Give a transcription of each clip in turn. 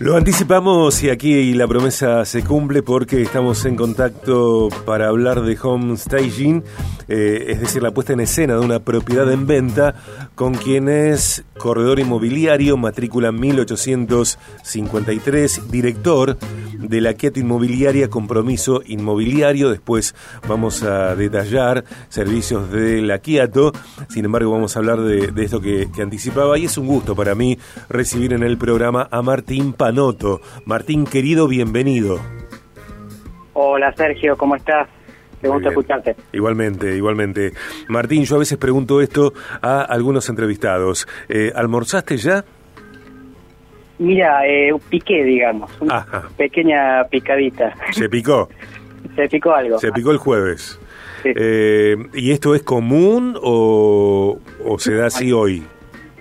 Lo anticipamos y aquí la promesa se cumple porque estamos en contacto para hablar de home staging, eh, es decir, la puesta en escena de una propiedad en venta con quien es corredor inmobiliario, matrícula 1853, director de la Quieto Inmobiliaria Compromiso Inmobiliario. Después vamos a detallar servicios de la. Sin embargo, vamos a hablar de, esto que, que anticipaba y es un gusto para mí recibir en el programa a Martín Panoto. Martín, querido, bienvenido. Hola Sergio, ¿cómo estás? Te gusta escucharte. Igualmente, igualmente. Martín, yo a veces pregunto esto a algunos entrevistados. Eh, ¿Almorzaste ya? Mira, eh, piqué, digamos, una pequeña picadita. ¿Se picó? Se picó algo. Se picó el jueves. Eh, ¿Y esto es común o, o se da así hoy?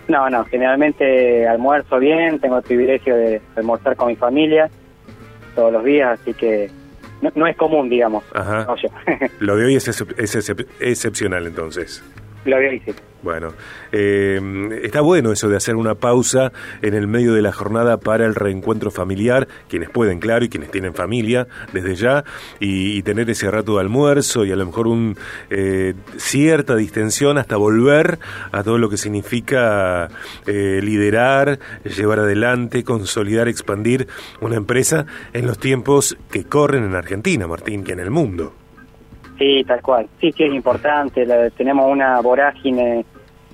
No, no, generalmente almuerzo bien, tengo el privilegio de almorzar con mi familia todos los días, así que no, es común, digamos. Ajá. Lo de hoy es, es excepcional entonces. Bueno, eh, está bueno eso de hacer una pausa en el medio de la jornada para el reencuentro familiar, quienes pueden, claro, y quienes tienen familia desde ya, y, tener ese rato de almuerzo y a lo mejor un eh, cierta distensión hasta volver a todo lo que significa eh, liderar, llevar adelante, consolidar, expandir una empresa en los tiempos que corren en Argentina, Martín, que en el mundo. Sí, tal cual. Sí, sí es importante. tenemos una vorágine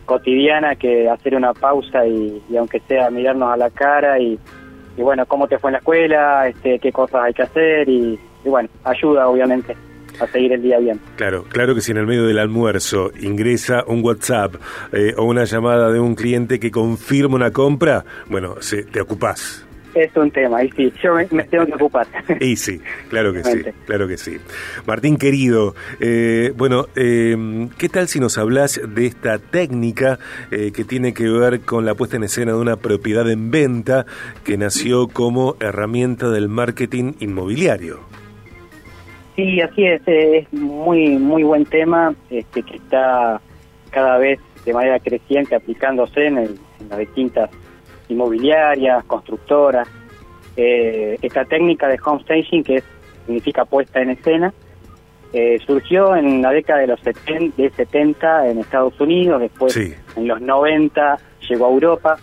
cotidiana que hacer una pausa y, aunque sea mirarnos a la cara y, bueno, cómo te fue en la escuela, este, qué cosas hay que hacer y, bueno, ayuda obviamente a seguir el día bien. Claro, claro que si en el medio del almuerzo ingresa un WhatsApp eh, o una llamada de un cliente que confirma una compra, bueno, se, te ocupás es un tema, y sí, yo me, tengo que ocupar. Y sí, claro que sí, claro que sí. Martín querido, eh, bueno, eh, ¿qué tal si nos hablas de esta técnica eh, que tiene que ver con la puesta en escena de una propiedad en venta que nació como herramienta del marketing inmobiliario? Sí, así es, es muy muy buen tema este, que está cada vez de manera creciente aplicándose en, en las distintas inmobiliarias, constructoras. Eh, esta técnica de home staging, que significa puesta en escena, eh, surgió en la década de los 70, de 70 en Estados Unidos, después en los 90 llegó a Europa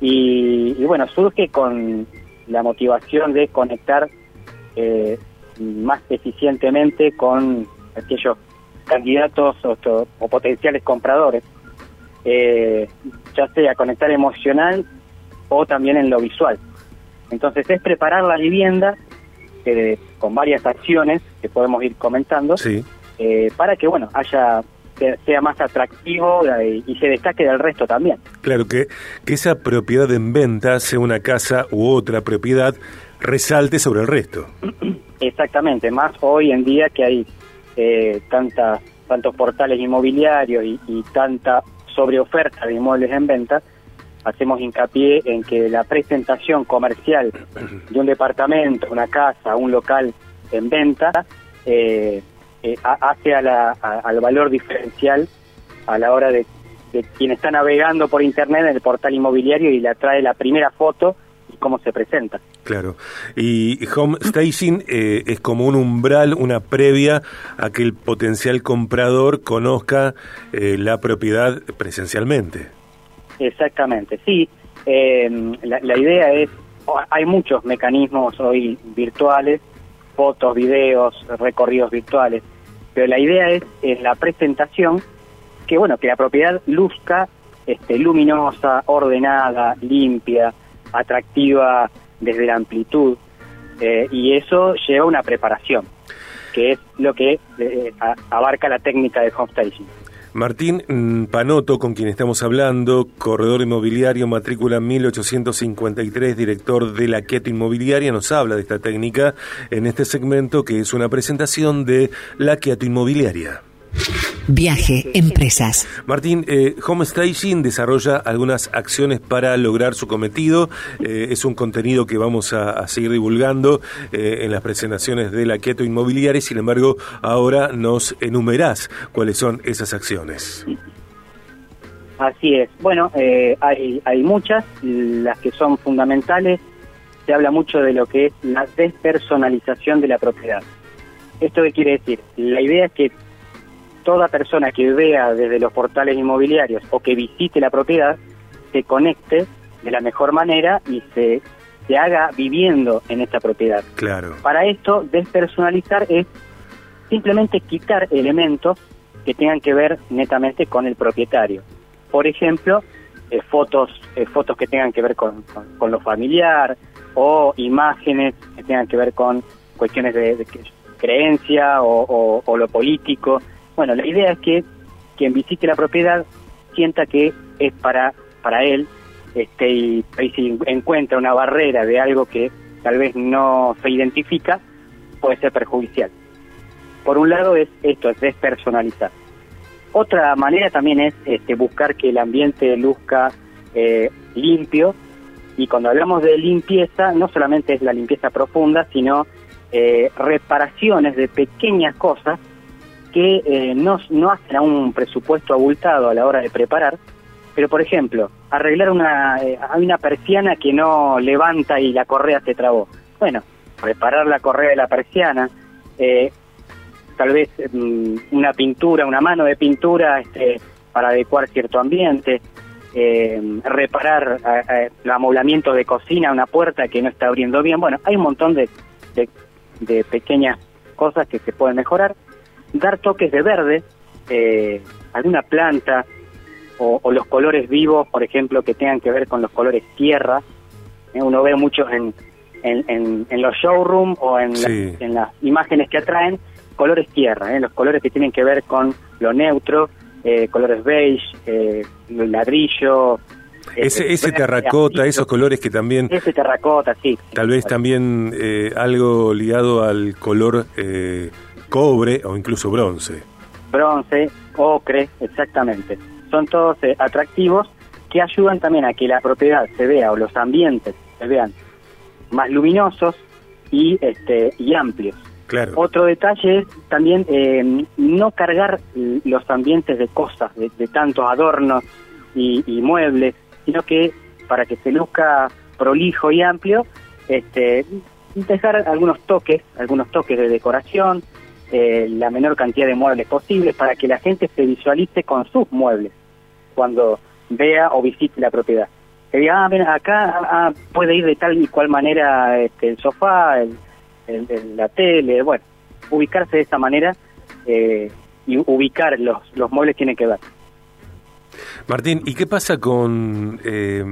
y, bueno, surge con la motivación de conectar eh, más eficientemente con aquellos candidatos o, potenciales compradores, ya sea conectar emocional o también en lo visual. Entonces es preparar la vivienda eh, con varias acciones que podemos ir comentando eh, para que bueno haya sea más atractivo eh, y se destaque del resto también. Claro que, que esa propiedad en venta, sea una casa u otra propiedad, resalte sobre el resto. Exactamente, más hoy en día que hay tantas, tantos portales inmobiliarios y, y tanta sobreoferta de inmuebles en venta, hacemos hincapié en que la presentación comercial de un departamento, una casa, un local en venta, eh, eh, hace al valor diferencial a la hora de, quien está navegando por internet en el portal inmobiliario y le atrae la primera foto y cómo se presenta. Claro. Y home staging eh, es como un umbral, una previa a que el potencial comprador conozca la propiedad presencialmente. Exactamente, sí. Eh, la, idea es, hay muchos mecanismos hoy virtuales, fotos, videos, recorridos virtuales, pero la idea es en la presentación que bueno que la propiedad luzca este, luminosa, ordenada, limpia, atractiva desde la amplitud eh, y eso lleva una preparación que es lo que eh, abarca la técnica de home staging. Martín mm, Panoto, con quien estamos hablando, corredor inmobiliario, matrícula 1853, director de la Quieto Inmobiliaria, nos habla de esta técnica en este segmento que es una presentación de la Quieto Inmobiliaria. Viaje, empresas. Martín, eh, Home Staging desarrolla algunas acciones para lograr su cometido. Eh, es un contenido que vamos a, seguir divulgando eh, en las presentaciones de la Quieto Inmobiliaria. Sin embargo, ahora nos enumerás cuáles son esas acciones. Así es. Bueno, hay, hay muchas. Las que son fundamentales se habla mucho de lo que es la despersonalización de la propiedad. ¿Esto qué quiere decir? La idea es que toda persona que vea desde los portales inmobiliarios o que visite la propiedad se conecte de la mejor manera y se, se haga viviendo en esta propiedad. Claro. Para esto, despersonalizar es simplemente quitar elementos que tengan que ver netamente con el propietario. Por ejemplo, eh, fotos eh, fotos que tengan que ver con, con, lo familiar o imágenes que tengan que ver con cuestiones de, creencia o, o, lo político. Bueno, la idea es que quien visite la propiedad sienta que es para, para él este, y, si encuentra una barrera de algo que tal vez no se identifica, puede ser perjudicial. Por un lado es esto, es despersonalizar. Otra manera también es este, buscar que el ambiente luzca eh, limpio y cuando hablamos de limpieza no solamente es la limpieza profunda, sino eh, reparaciones de pequeñas cosas que eh, no, no hacen a un presupuesto abultado a la hora de preparar, pero por ejemplo, arreglar una, hay una persiana que no levanta y la correa se trabó. Bueno, reparar la correa de la persiana, tal vez mm, una pintura, una mano de pintura este, para adecuar cierto ambiente, eh, reparar el amoblamiento de cocina, una puerta que no está abriendo bien. Bueno, hay un montón de, de, pequeñas cosas que se pueden mejorar. Dar toques de verde, eh, alguna planta o, los colores vivos, por ejemplo, que tengan que ver con los colores tierra. Eh, uno ve muchos en, en, en, los showrooms o en, en las imágenes que atraen colores tierra, ¿eh? los colores que tienen que ver con lo neutro, eh, colores beige, eh, ladrillo. Ese, ese terracota, esos colores que también... Ese terracota, sí. Tal vez también algo ligado al color cobre o incluso bronce. Bronce, ocre, exactamente. Son todos atractivos que ayudan también a que la propiedad se vea o los ambientes se vean más luminosos y este y amplios. Otro detalle es también eh, no cargar los ambientes de cosas, de, tantos adornos y, muebles, sino que para que se luzca prolijo y amplio, este, dejar algunos toques, algunos toques de decoración, eh, la menor cantidad de muebles posibles para que la gente se visualice con sus muebles cuando vea o visite la propiedad. Que diga, ah, acá ah, ah, puede ir de tal y cual manera este, el sofá, el, la tele, bueno, ubicarse de esta manera eh, y ubicar los, los muebles tiene que ver. Martín, ¿y qué pasa con eh,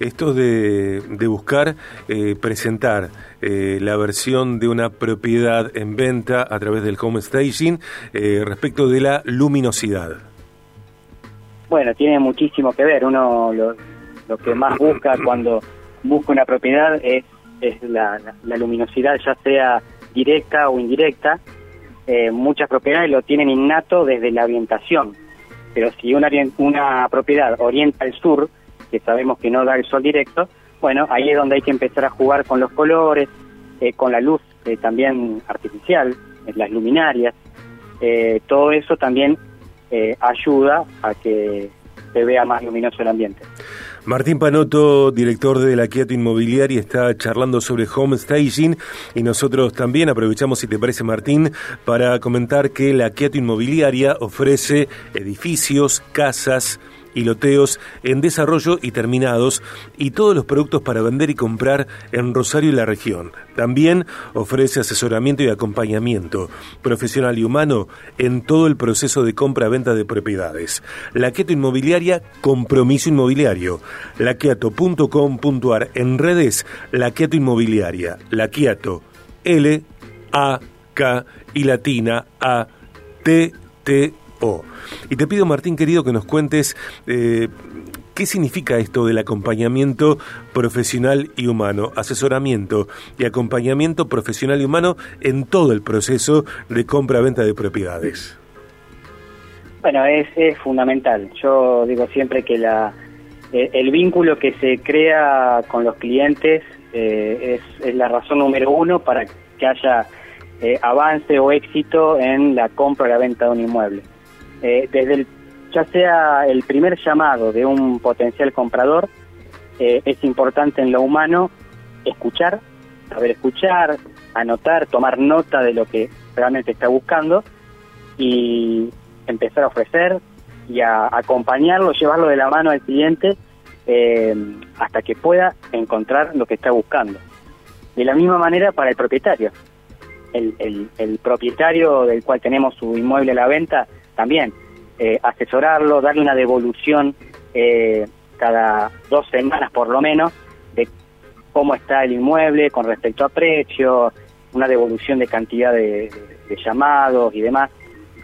esto de, de buscar eh, presentar eh, la versión de una propiedad en venta a través del home staging respecto de la luminosidad? Bueno, tiene muchísimo que ver. Uno lo, lo que más busca cuando busca una propiedad es es la, luminosidad, ya sea directa o indirecta. Eh, muchas propiedades lo tienen innato desde la orientación, pero si una, una propiedad orienta al sur, que sabemos que no da el sol directo, bueno, ahí es donde hay que empezar a jugar con los colores, eh, con la luz eh, también artificial, las luminarias. todo eso también ayuda a que se vea más luminoso el ambiente. Martín Panoto, director de la Quiato Inmobiliaria, está charlando sobre home staging y nosotros también aprovechamos, si te parece Martín, para comentar que la Quiato Inmobiliaria ofrece edificios, casas, y loteos en desarrollo y terminados y todos los productos para vender y comprar en Rosario y la región. También ofrece asesoramiento y acompañamiento profesional y humano en todo el proceso de compra-venta de propiedades. La Quieto Inmobiliaria, compromiso inmobiliario. Laqueato.com.ar en redes, La Quieto Inmobiliaria. La L, A, K y latina A, T, T, y te pido, Martín querido, que nos cuentes eh, qué significa esto del acompañamiento profesional y humano, asesoramiento y acompañamiento profesional y humano en todo el proceso de compra-venta de propiedades. Bueno, es, fundamental. Yo digo siempre que la, eh, el vínculo que se crea con los clientes eh, es, es, la razón número uno para que haya avance o éxito en la compra o la venta de un inmueble. Eh, desde el, ya sea el primer llamado de un potencial comprador, eh, es importante en lo humano escuchar, saber escuchar, anotar, tomar nota de lo que realmente está buscando y empezar a ofrecer y a acompañarlo, llevarlo de la mano al cliente eh, hasta que pueda encontrar lo que está buscando. De la misma manera para el propietario. El, el, propietario del cual tenemos su inmueble a la venta, también eh, asesorarlo, darle una devolución eh, cada dos semanas por lo menos de cómo está el inmueble con respecto a precio, una devolución de cantidad de, llamados y demás.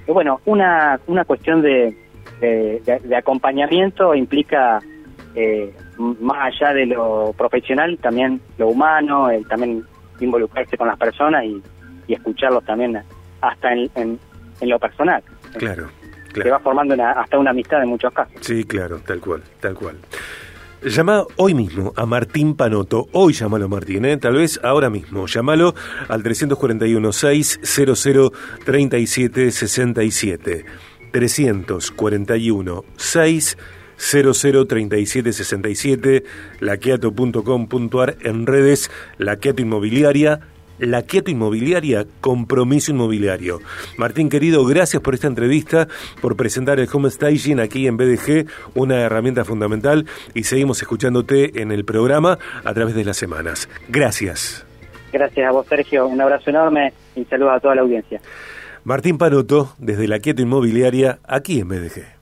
Y bueno, una, una cuestión de, de, acompañamiento implica eh, más allá de lo profesional, también lo humano, el también involucrarse con las personas y, escucharlos también hasta en, en, lo personal. Claro, Se va formando hasta una amistad en muchos casos. Sí, claro, tal cual, tal cual. Llama hoy mismo a Martín Panoto. Hoy llámalo Martín, ¿eh? tal vez ahora mismo. Llámalo al 341 600 37 67. 341 6 003767, laqueato.com.ar en redes, Laqueato Inmobiliaria, Laqueato Inmobiliaria, compromiso inmobiliario. Martín querido, gracias por esta entrevista, por presentar el Home Staging aquí en BDG, una herramienta fundamental, y seguimos escuchándote en el programa a través de las semanas. Gracias. Gracias a vos, Sergio. Un abrazo enorme y saludos a toda la audiencia. Martín Panoto, desde la Inmobiliaria, aquí en BDG.